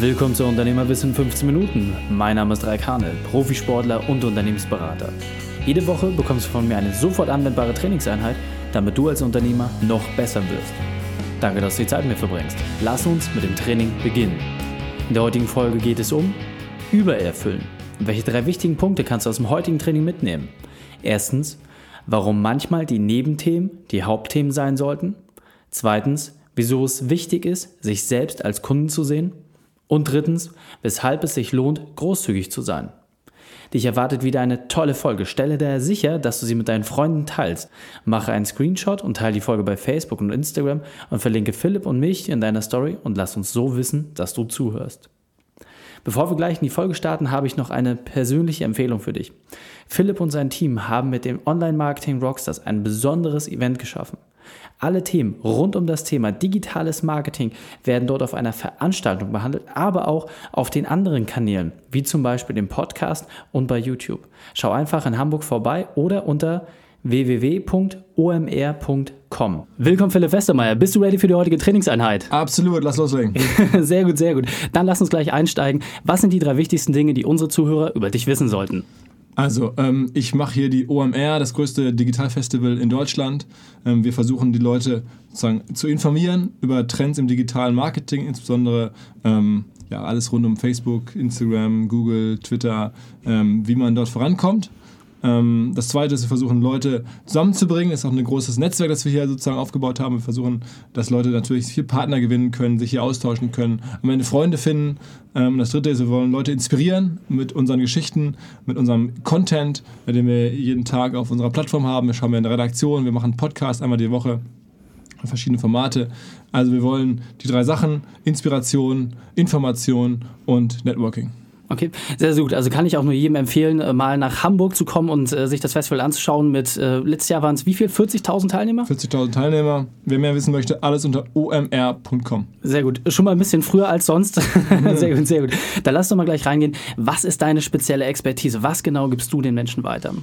Willkommen zu Unternehmerwissen 15 Minuten. Mein Name ist Raik Hane, Profisportler und Unternehmensberater. Jede Woche bekommst du von mir eine sofort anwendbare Trainingseinheit, damit du als Unternehmer noch besser wirst. Danke, dass du die Zeit mit mir verbringst. Lass uns mit dem Training beginnen. In der heutigen Folge geht es um Übererfüllen. Welche drei wichtigen Punkte kannst du aus dem heutigen Training mitnehmen? Erstens, warum manchmal die Nebenthemen die Hauptthemen sein sollten. Zweitens, wieso es wichtig ist, sich selbst als Kunden zu sehen. Und drittens, weshalb es sich lohnt, großzügig zu sein. Dich erwartet wieder eine tolle Folge. Stelle daher sicher, dass du sie mit deinen Freunden teilst. Mache einen Screenshot und teile die Folge bei Facebook und Instagram und verlinke Philipp und mich in deiner Story und lass uns so wissen, dass du zuhörst. Bevor wir gleich in die Folge starten, habe ich noch eine persönliche Empfehlung für dich. Philipp und sein Team haben mit dem Online-Marketing Rockstars ein besonderes Event geschaffen. Alle Themen rund um das Thema digitales Marketing werden dort auf einer Veranstaltung behandelt, aber auch auf den anderen Kanälen, wie zum Beispiel dem Podcast und bei YouTube. Schau einfach in Hamburg vorbei oder unter www.omr.com. Willkommen Philipp Westermeier. Bist du ready für die heutige Trainingseinheit? Absolut, lass loslegen. sehr gut, sehr gut. Dann lass uns gleich einsteigen. Was sind die drei wichtigsten Dinge, die unsere Zuhörer über dich wissen sollten? Also, ähm, ich mache hier die OMR, das größte Digitalfestival in Deutschland. Ähm, wir versuchen die Leute zu informieren über Trends im digitalen Marketing, insbesondere ähm, ja, alles rund um Facebook, Instagram, Google, Twitter, ähm, wie man dort vorankommt. Ähm, das zweite ist, wir versuchen Leute zusammenzubringen. Das ist auch ein großes Netzwerk, das wir hier sozusagen aufgebaut haben. Wir versuchen, dass Leute natürlich viel Partner gewinnen können, sich hier austauschen können, am Ende Freunde finden. Ähm, das dritte ist, wir wollen Leute inspirieren mit unseren Geschichten, mit unserem Content, den wir jeden Tag auf unserer Plattform haben. Wir schauen wir in der Redaktion, wir machen einen Podcast einmal die Woche verschiedene Formate. Also wir wollen die drei Sachen, Inspiration, Information und Networking. Okay, sehr, sehr gut. Also kann ich auch nur jedem empfehlen, äh, mal nach Hamburg zu kommen und äh, sich das Festival anzuschauen. Mit äh, letztes Jahr waren es wie viel? 40.000 Teilnehmer? 40.000 Teilnehmer. Wer mehr wissen möchte, alles unter omr.com. Sehr gut. Schon mal ein bisschen früher als sonst. Mhm. sehr gut, sehr gut. Dann lass doch mal gleich reingehen. Was ist deine spezielle Expertise? Was genau gibst du den Menschen weiter?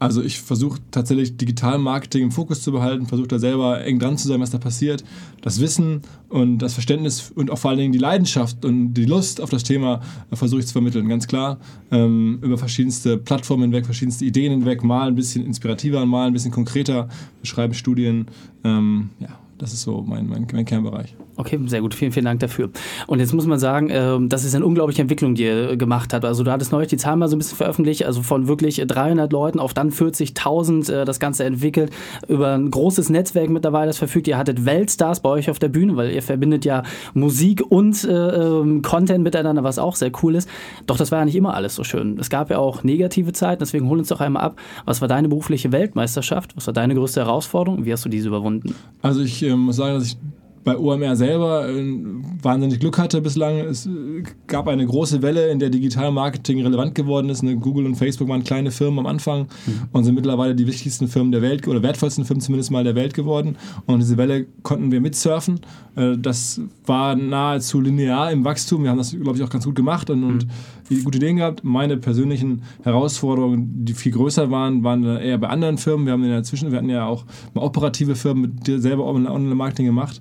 Also ich versuche tatsächlich Digital-Marketing im Fokus zu behalten, versuche da selber eng dran zu sein, was da passiert. Das Wissen und das Verständnis und auch vor allen Dingen die Leidenschaft und die Lust auf das Thema äh, versuche ich zu vermitteln, ganz klar. Ähm, über verschiedenste Plattformen hinweg, verschiedenste Ideen hinweg, mal ein bisschen inspirativer, mal ein bisschen konkreter, schreiben Studien. Ähm, ja, das ist so mein, mein, mein Kernbereich. Okay, sehr gut. Vielen, vielen Dank dafür. Und jetzt muss man sagen, ähm, das ist eine unglaubliche Entwicklung, die ihr gemacht habt. Also du hattest neulich die Zahlen mal so ein bisschen veröffentlicht, also von wirklich 300 Leuten auf dann 40.000 äh, das Ganze entwickelt, über ein großes Netzwerk mittlerweile, das verfügt. Ihr hattet Weltstars bei euch auf der Bühne, weil ihr verbindet ja Musik und äh, ähm, Content miteinander, was auch sehr cool ist. Doch das war ja nicht immer alles so schön. Es gab ja auch negative Zeiten, deswegen hol uns doch einmal ab. Was war deine berufliche Weltmeisterschaft? Was war deine größte Herausforderung? Wie hast du diese überwunden? Also ich äh, muss sagen, dass ich bei OMR selber äh, wahnsinnig Glück hatte bislang. Es äh, gab eine große Welle, in der Digital-Marketing relevant geworden ist. Ne, Google und Facebook waren kleine Firmen am Anfang mhm. und sind mittlerweile die wichtigsten Firmen der Welt oder wertvollsten Firmen zumindest mal der Welt geworden. Und diese Welle konnten wir mitsurfen. Äh, das war nahezu linear im Wachstum. Wir haben das, glaube ich, auch ganz gut gemacht und, mhm. und gute Ideen gehabt. Meine persönlichen Herausforderungen, die viel größer waren, waren eher bei anderen Firmen. Wir haben in der Zwischen, wir hatten ja auch mal operative Firmen mit selber Online-Marketing gemacht.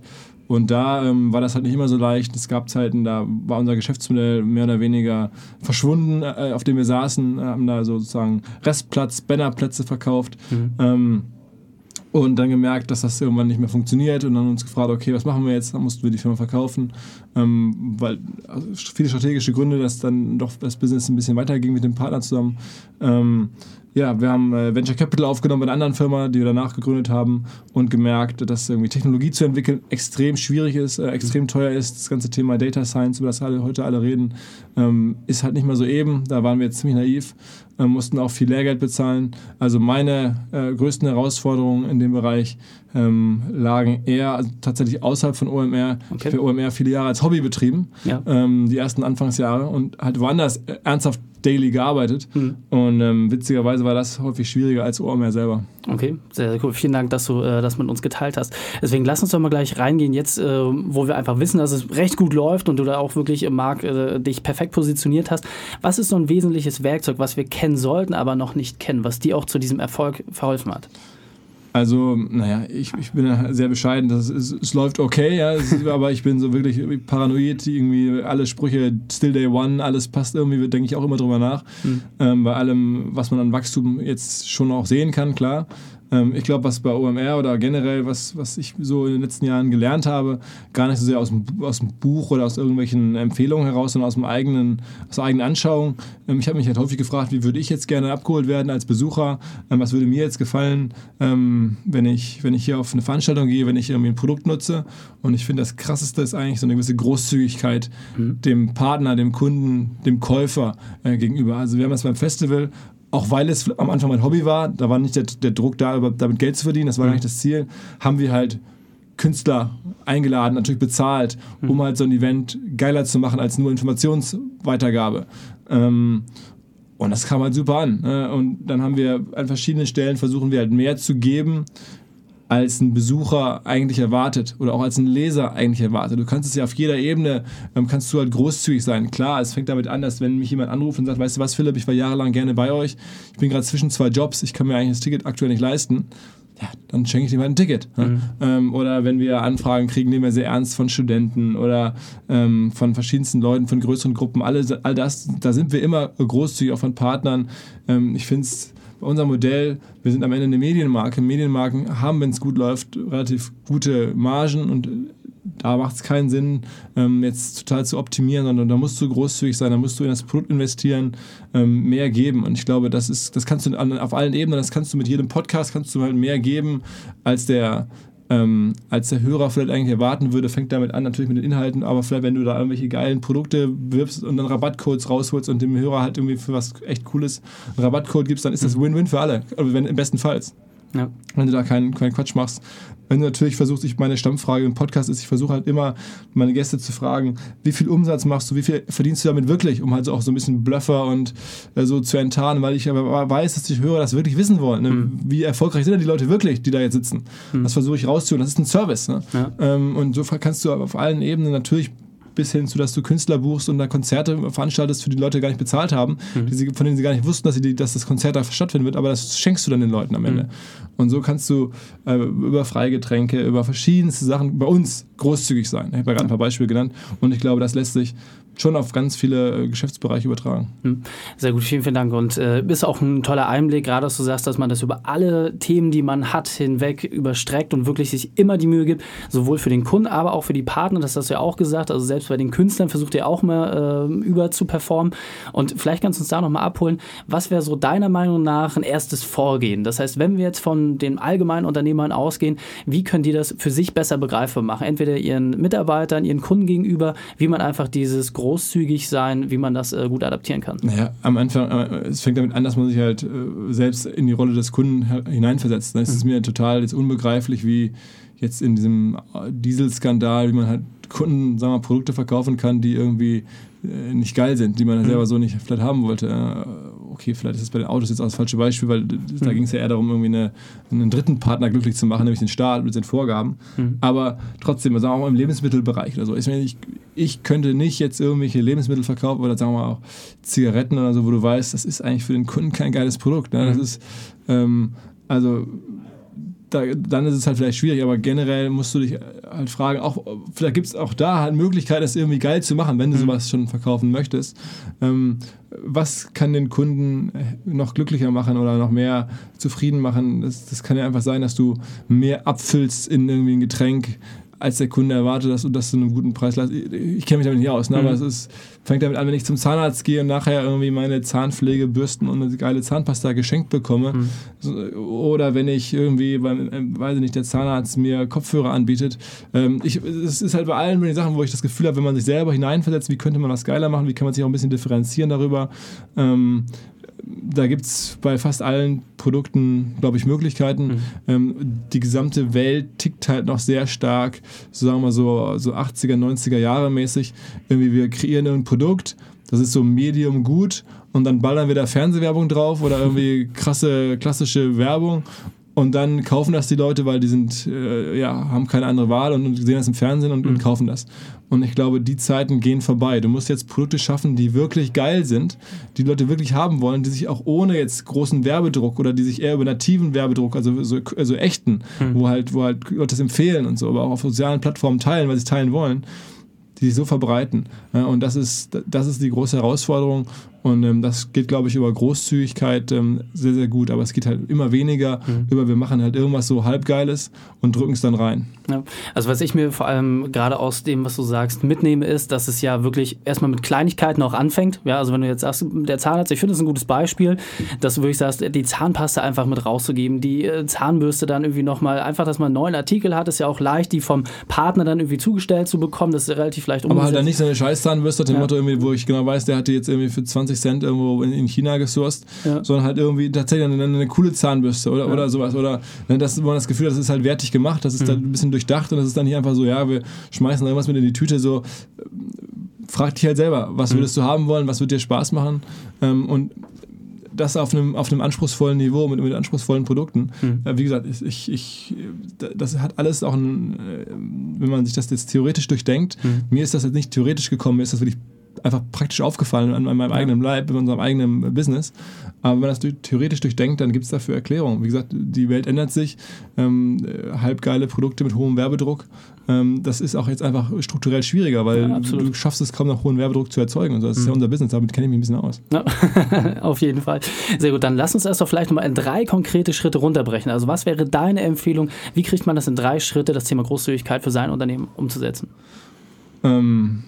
Und da ähm, war das halt nicht immer so leicht. Es gab Zeiten, da war unser Geschäftsmodell mehr oder weniger verschwunden, äh, auf dem wir saßen, haben da sozusagen Restplatz, Bannerplätze verkauft. Mhm. Ähm, und dann gemerkt, dass das irgendwann nicht mehr funktioniert und dann uns gefragt, okay, was machen wir jetzt? Dann mussten wir die Firma verkaufen, ähm, weil also viele strategische Gründe, dass dann doch das Business ein bisschen weiterging mit dem Partner zusammen. Ähm, ja, wir haben äh, Venture Capital aufgenommen bei einer anderen Firma, die wir danach gegründet haben und gemerkt, dass irgendwie Technologie zu entwickeln extrem schwierig ist, äh, extrem teuer ist. Das ganze Thema Data Science, über das alle heute alle reden, ähm, ist halt nicht mehr so eben. Da waren wir jetzt ziemlich naiv, äh, mussten auch viel Lehrgeld bezahlen. Also meine äh, größten Herausforderungen in dem Bereich ähm, lagen eher also tatsächlich außerhalb von OMR. Okay. Ich habe OMR viele Jahre als Hobby betrieben, ja. ähm, die ersten Anfangsjahre und halt woanders ernsthaft daily gearbeitet. Mhm. Und ähm, witzigerweise war das häufig schwieriger als OMR selber. Okay, sehr, sehr cool. Vielen Dank, dass du äh, das mit uns geteilt hast. Deswegen lass uns doch mal gleich reingehen, jetzt, äh, wo wir einfach wissen, dass es recht gut läuft und du da auch wirklich im Markt äh, dich perfekt positioniert hast. Was ist so ein wesentliches Werkzeug, was wir kennen sollten, aber noch nicht kennen, was dir auch zu diesem Erfolg verholfen hat? Also, naja, ich, ich bin ja sehr bescheiden. Das ist, es läuft okay, ja, ist, aber ich bin so wirklich paranoid, irgendwie alle Sprüche, Still Day One, alles passt irgendwie, denke ich auch immer drüber nach. Mhm. Ähm, bei allem, was man an Wachstum jetzt schon auch sehen kann, klar. Ähm, ich glaube, was bei OMR oder generell, was, was ich so in den letzten Jahren gelernt habe, gar nicht so sehr aus dem, aus dem Buch oder aus irgendwelchen Empfehlungen heraus, sondern aus, dem eigenen, aus der eigenen Anschauung. Ähm, ich habe mich halt häufig gefragt, wie würde ich jetzt gerne abgeholt werden als Besucher? Ähm, was würde mir jetzt gefallen, wenn, ich, wenn ich hier auf eine Veranstaltung gehe, wenn ich irgendwie ein Produkt nutze? Und ich finde, das Krasseste ist eigentlich so eine gewisse Großzügigkeit mhm. dem Partner, dem Kunden, dem Käufer äh, gegenüber. Also wir haben das beim Festival auch weil es am Anfang mein Hobby war, da war nicht der, der Druck da, damit Geld zu verdienen, das war gar nicht das Ziel, haben wir halt Künstler eingeladen, natürlich bezahlt, um mhm. halt so ein Event geiler zu machen als nur Informationsweitergabe. Ähm, und das kam halt super an. Ne? Und dann haben wir an verschiedenen Stellen versuchen wir halt mehr zu geben, als ein Besucher eigentlich erwartet oder auch als ein Leser eigentlich erwartet. Du kannst es ja auf jeder Ebene, ähm, kannst du halt großzügig sein. Klar, es fängt damit an, dass wenn mich jemand anruft und sagt, weißt du was, Philipp, ich war jahrelang gerne bei euch, ich bin gerade zwischen zwei Jobs, ich kann mir eigentlich das Ticket aktuell nicht leisten, ja, dann schenke ich dir mal ein Ticket. Ne? Mhm. Ähm, oder wenn wir Anfragen kriegen, nehmen wir sehr ernst von Studenten oder ähm, von verschiedensten Leuten, von größeren Gruppen, alle, all das, da sind wir immer großzügig, auch von Partnern. Ähm, ich finde es bei unserem Modell, wir sind am Ende eine Medienmarke. Medienmarken haben, wenn es gut läuft, relativ gute Margen und da macht es keinen Sinn, ähm, jetzt total zu optimieren, sondern da musst du großzügig sein, da musst du in das Produkt investieren, ähm, mehr geben. Und ich glaube, das ist, das kannst du auf allen Ebenen, das kannst du mit jedem Podcast, kannst du halt mehr geben, als der ähm, als der Hörer vielleicht eigentlich erwarten würde, fängt damit an, natürlich mit den Inhalten, aber vielleicht, wenn du da irgendwelche geilen Produkte wirbst und dann Rabattcodes rausholst und dem Hörer halt irgendwie für was echt Cooles einen Rabattcode gibst, dann ist das mhm. Win-Win für alle. Also wenn, im besten Fall. Ja. Wenn du da keinen, keinen Quatsch machst. Wenn du natürlich versuchst, ich meine Stammfrage im Podcast ist, ich versuche halt immer meine Gäste zu fragen, wie viel Umsatz machst du, wie viel verdienst du damit wirklich, um halt so auch so ein bisschen Bluffer und äh, so zu enttarnen, weil ich aber weiß, dass die Hörer das wirklich wissen wollen. Ne? Mhm. Wie erfolgreich sind denn die Leute wirklich, die da jetzt sitzen? Mhm. Das versuche ich rauszuholen. Das ist ein Service. Ne? Ja. Ähm, und so kannst du auf allen Ebenen natürlich bis hin zu, dass du Künstler buchst und da Konzerte veranstaltest, für die Leute gar nicht bezahlt haben, mhm. sie, von denen sie gar nicht wussten, dass, sie die, dass das Konzert da stattfinden wird, aber das schenkst du dann den Leuten am Ende. Mhm. Und so kannst du äh, über Freigetränke, über verschiedenste Sachen bei uns großzügig sein. Ich habe ja gerade ein paar Beispiele genannt und ich glaube, das lässt sich schon auf ganz viele äh, Geschäftsbereiche übertragen. Hm. Sehr gut, vielen, vielen Dank. Und äh, ist auch ein toller Einblick, gerade dass du sagst, dass man das über alle Themen, die man hat, hinweg überstreckt und wirklich sich immer die Mühe gibt, sowohl für den Kunden, aber auch für die Partner. Das hast du ja auch gesagt. Also selbst bei den Künstlern versucht ihr auch mal äh, über zu performen. Und vielleicht kannst du uns da nochmal abholen. Was wäre so deiner Meinung nach ein erstes Vorgehen? Das heißt, wenn wir jetzt von den allgemeinen Unternehmern ausgehen, wie können die das für sich besser begreifbar machen? Entweder ihren Mitarbeitern, ihren Kunden gegenüber, wie man einfach dieses große großzügig sein, wie man das äh, gut adaptieren kann. Naja, am Anfang, äh, es fängt damit an, dass man sich halt äh, selbst in die Rolle des Kunden hineinversetzt. Es ist mhm. mir total jetzt unbegreiflich, wie jetzt in diesem äh, Dieselskandal, wie man halt Kunden, sagen wir, Produkte verkaufen kann, die irgendwie äh, nicht geil sind, die man mhm. selber so nicht vielleicht haben wollte. Okay, vielleicht ist es bei den Autos jetzt auch das falsche Beispiel, weil mhm. da ging es ja eher darum, irgendwie eine, einen dritten Partner glücklich zu machen, nämlich den Staat mit den Vorgaben. Mhm. Aber trotzdem, sagen wir auch im Lebensmittelbereich oder so. Ich, meine, ich, ich könnte nicht jetzt irgendwelche Lebensmittel verkaufen oder sagen wir auch Zigaretten oder so, wo du weißt, das ist eigentlich für den Kunden kein geiles Produkt. Ne? Das mhm. ist, ähm, also da, dann ist es halt vielleicht schwierig, aber generell musst du dich halt fragen, auch, vielleicht gibt es auch da halt Möglichkeiten, das irgendwie geil zu machen, wenn du mhm. sowas schon verkaufen möchtest. Ähm, was kann den Kunden noch glücklicher machen oder noch mehr zufrieden machen? Das, das kann ja einfach sein, dass du mehr abfüllst in irgendwie ein Getränk, als der Kunde erwartet, dass du das zu einem guten Preis leistest. Ich kenne mich damit nicht aus, ne? Mhm. aber es ist, fängt damit an, wenn ich zum Zahnarzt gehe und nachher irgendwie meine Zahnpflege, Bürsten und eine geile Zahnpasta geschenkt bekomme. Mhm. Oder wenn ich irgendwie, beim, äh, weiß ich nicht, der Zahnarzt mir Kopfhörer anbietet. Ähm, ich, es ist halt bei allen den Sachen, wo ich das Gefühl habe, wenn man sich selber hineinversetzt, wie könnte man was geiler machen, wie kann man sich auch ein bisschen differenzieren darüber. Ähm, da gibt es bei fast allen Produkten, glaube ich, Möglichkeiten. Mhm. Ähm, die gesamte Welt tickt halt noch sehr stark, so sagen wir so, so 80er, 90er Jahre mäßig. Irgendwie wir kreieren ein Produkt, das ist so medium gut und dann ballern wir da Fernsehwerbung drauf oder irgendwie krasse klassische Werbung und dann kaufen das die Leute, weil die sind, äh, ja, haben keine andere Wahl und, und sehen das im Fernsehen und, mhm. und, kaufen das. Und ich glaube, die Zeiten gehen vorbei. Du musst jetzt Produkte schaffen, die wirklich geil sind, die Leute wirklich haben wollen, die sich auch ohne jetzt großen Werbedruck oder die sich eher über nativen Werbedruck, also so also echten, hm. wo halt, wo halt Leute das empfehlen und so, aber auch auf sozialen Plattformen teilen, weil sie es teilen wollen, die sich so verbreiten. Und das ist, das ist die große Herausforderung. Und ähm, das geht, glaube ich, über Großzügigkeit ähm, sehr, sehr gut. Aber es geht halt immer weniger mhm. über, wir machen halt irgendwas so halbgeiles und drücken es dann rein. Ja. Also was ich mir vor allem gerade aus dem, was du sagst, mitnehme, ist, dass es ja wirklich erstmal mit Kleinigkeiten auch anfängt. Ja, also wenn du jetzt sagst, der Zahnarzt, ich finde das ein gutes Beispiel, dass du wirklich sagst, die Zahnpasta einfach mit rauszugeben, die äh, Zahnbürste dann irgendwie nochmal, einfach, dass man einen neuen Artikel hat, ist ja auch leicht, die vom Partner dann irgendwie zugestellt zu bekommen. Das ist relativ leicht umgesetzt. Aber halt dann nicht so eine Scheiß-Zahnbürste, dem ja. Motto irgendwie, wo ich genau weiß, der hatte jetzt irgendwie für 20 20 Cent irgendwo in, in China gesourced, ja. sondern halt irgendwie tatsächlich eine, eine coole Zahnbürste oder, ja. oder sowas. Oder ne, das, man das Gefühl hat, das ist halt wertig gemacht, das ist mhm. dann ein bisschen durchdacht und das ist dann hier einfach so, ja, wir schmeißen irgendwas mit in die Tüte, so frag dich halt selber, was mhm. würdest du haben wollen, was wird dir Spaß machen ähm, und das auf einem, auf einem anspruchsvollen Niveau mit, mit anspruchsvollen Produkten. Mhm. Äh, wie gesagt, ich, ich, das hat alles auch, ein, äh, wenn man sich das jetzt theoretisch durchdenkt, mhm. mir ist das jetzt nicht theoretisch gekommen, mir ist das wirklich einfach praktisch aufgefallen an, meinem eigenen Leib, in unserem eigenen Business. Aber wenn man das theoretisch durchdenkt, dann gibt es dafür Erklärungen. Wie gesagt, die Welt ändert sich. Ähm, halbgeile Produkte mit hohem Werbedruck. Ähm, das ist auch jetzt einfach strukturell schwieriger, weil ja, du schaffst es kaum noch hohen Werbedruck zu erzeugen. Und so. Das mhm. ist ja mhm. unser Business, damit kenne ich mich ein bisschen aus. Ja, auf jeden Fall. Sehr gut, dann lass uns erst doch vielleicht nochmal in drei konkrete Schritte runterbrechen. Also was wäre deine Empfehlung? Wie kriegt man das in drei Schritte, das Thema Großzügigkeit für sein Unternehmen umzusetzen? Ähm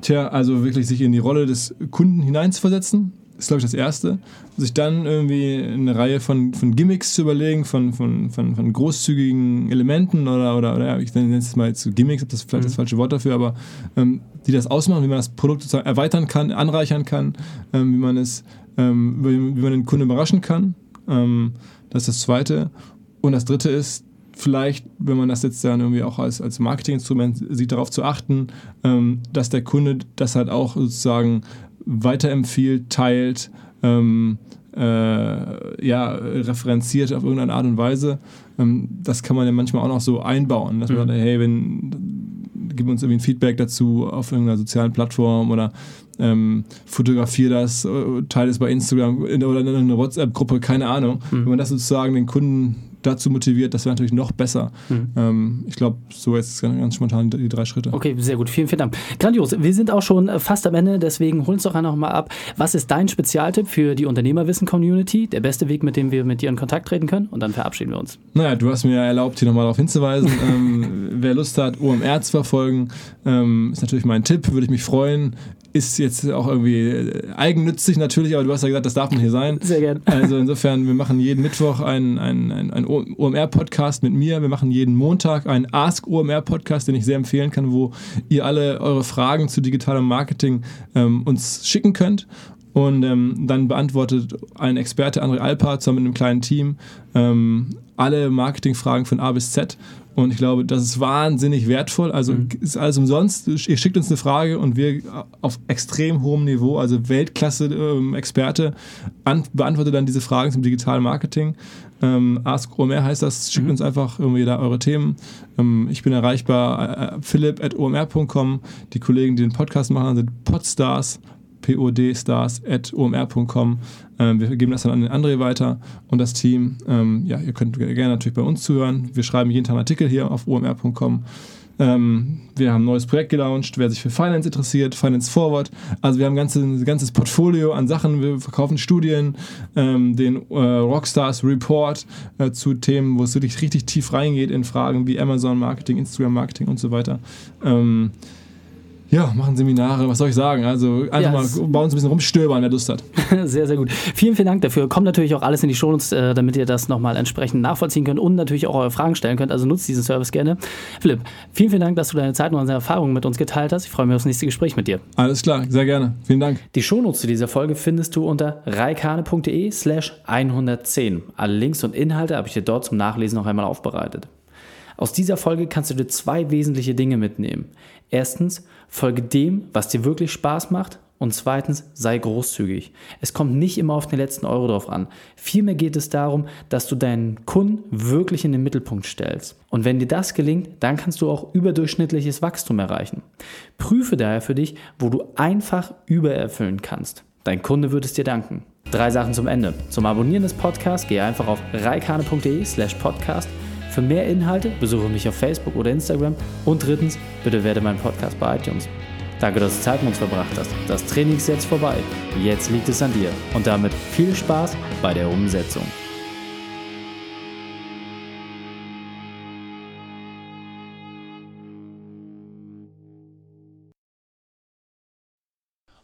Tja, also wirklich sich in die Rolle des Kunden hineinzuversetzen, ist, glaube ich, das Erste. Sich dann irgendwie eine Reihe von, von Gimmicks zu überlegen, von, von, von, von großzügigen Elementen oder, oder, oder ich nenne es mal jetzt Gimmicks, das ist vielleicht mhm. das falsche Wort dafür, aber ähm, die das ausmachen, wie man das Produkt sozusagen erweitern kann, anreichern kann, ähm, wie man es, ähm, wie, wie man den Kunden überraschen kann. Ähm, das ist das Zweite. Und das Dritte ist, vielleicht, wenn man das jetzt dann irgendwie auch als, als Marketinginstrument sieht, darauf zu achten, ähm, dass der Kunde das halt auch sozusagen weiterempfiehlt, teilt, ähm, äh, ja, referenziert auf irgendeine Art und Weise. Ähm, das kann man ja manchmal auch noch so einbauen, dass man mhm. sagt, hey, wenn, gib uns irgendwie ein Feedback dazu auf irgendeiner sozialen Plattform oder ähm, fotografiere das, äh, teile es bei Instagram oder in einer WhatsApp-Gruppe, keine Ahnung. Mhm. Wenn man das sozusagen den Kunden dazu motiviert, das wäre natürlich noch besser. Mhm. Ähm, ich glaube, so jetzt ganz, ganz spontan die drei Schritte. Okay, sehr gut. Vielen, vielen Dank. Grandios. Wir sind auch schon äh, fast am Ende, deswegen hol uns doch einfach mal ab. Was ist dein Spezialtipp für die Unternehmerwissen-Community? Der beste Weg, mit dem wir mit dir in Kontakt treten können? Und dann verabschieden wir uns. Naja, du hast mir erlaubt, hier nochmal darauf hinzuweisen. ähm, wer Lust hat, OMR zu verfolgen, ähm, ist natürlich mein Tipp. Würde ich mich freuen ist jetzt auch irgendwie äh, eigennützig natürlich, aber du hast ja gesagt, das darf man hier sein. Sehr gerne. Also insofern, wir machen jeden Mittwoch einen, einen, einen OMR-Podcast mit mir. Wir machen jeden Montag einen Ask OMR-Podcast, den ich sehr empfehlen kann, wo ihr alle eure Fragen zu digitalem Marketing ähm, uns schicken könnt. Und ähm, dann beantwortet ein Experte, André Alpa, zusammen mit einem kleinen Team, ähm, alle Marketingfragen von A bis Z. Und ich glaube, das ist wahnsinnig wertvoll. Also mhm. ist alles umsonst. Ihr schickt uns eine Frage und wir auf extrem hohem Niveau, also Weltklasse-Experte, ähm, beantwortet dann diese Fragen zum digitalen Marketing. Ähm, Ask OMR heißt das. Schickt mhm. uns einfach irgendwie da eure Themen. Ähm, ich bin erreichbar, äh, philipp at omr.com. Die Kollegen, die den Podcast machen, sind Podstars podstars.omr.com. Ähm, wir geben das dann an den André weiter und das Team. Ähm, ja, ihr könnt gerne natürlich bei uns zuhören. Wir schreiben jeden Tag einen Artikel hier auf omr.com. Ähm, wir haben ein neues Projekt gelauncht, wer sich für Finance interessiert, Finance Forward. Also wir haben ein ganzes, ganzes Portfolio an Sachen. Wir verkaufen Studien, ähm, den äh, Rockstars Report äh, zu Themen, wo es wirklich richtig tief reingeht in Fragen wie Amazon Marketing, Instagram Marketing und so weiter. Ähm, ja, machen Seminare, was soll ich sagen? Also einfach ja, mal bei uns ein bisschen rumstöbern, wer Lust hat. sehr, sehr gut. Vielen, vielen Dank dafür. Kommt natürlich auch alles in die Shownotes, äh, damit ihr das nochmal entsprechend nachvollziehen könnt und natürlich auch eure Fragen stellen könnt. Also nutzt diesen Service gerne. Philipp, vielen, vielen Dank, dass du deine Zeit und deine Erfahrungen mit uns geteilt hast. Ich freue mich auf das nächste Gespräch mit dir. Alles klar, sehr gerne. Vielen Dank. Die Shownotes zu dieser Folge findest du unter reikane.de slash 110. Alle Links und Inhalte habe ich dir dort zum Nachlesen noch einmal aufbereitet. Aus dieser Folge kannst du dir zwei wesentliche Dinge mitnehmen. Erstens, folge dem, was dir wirklich Spaß macht Und zweitens, sei großzügig. Es kommt nicht immer auf den letzten Euro drauf an. Vielmehr geht es darum, dass du deinen Kunden wirklich in den Mittelpunkt stellst. Und wenn dir das gelingt, dann kannst du auch überdurchschnittliches Wachstum erreichen. Prüfe daher für dich, wo du einfach übererfüllen kannst. Dein Kunde wird es dir danken. Drei Sachen zum Ende. Zum Abonnieren des Podcasts gehe einfach auf reikane.de slash podcast. Für mehr Inhalte besuche mich auf Facebook oder Instagram. Und drittens, bitte werde mein Podcast bei iTunes. Danke, dass du Zeit mit uns verbracht hast. Das Training ist jetzt vorbei. Jetzt liegt es an dir. Und damit viel Spaß bei der Umsetzung.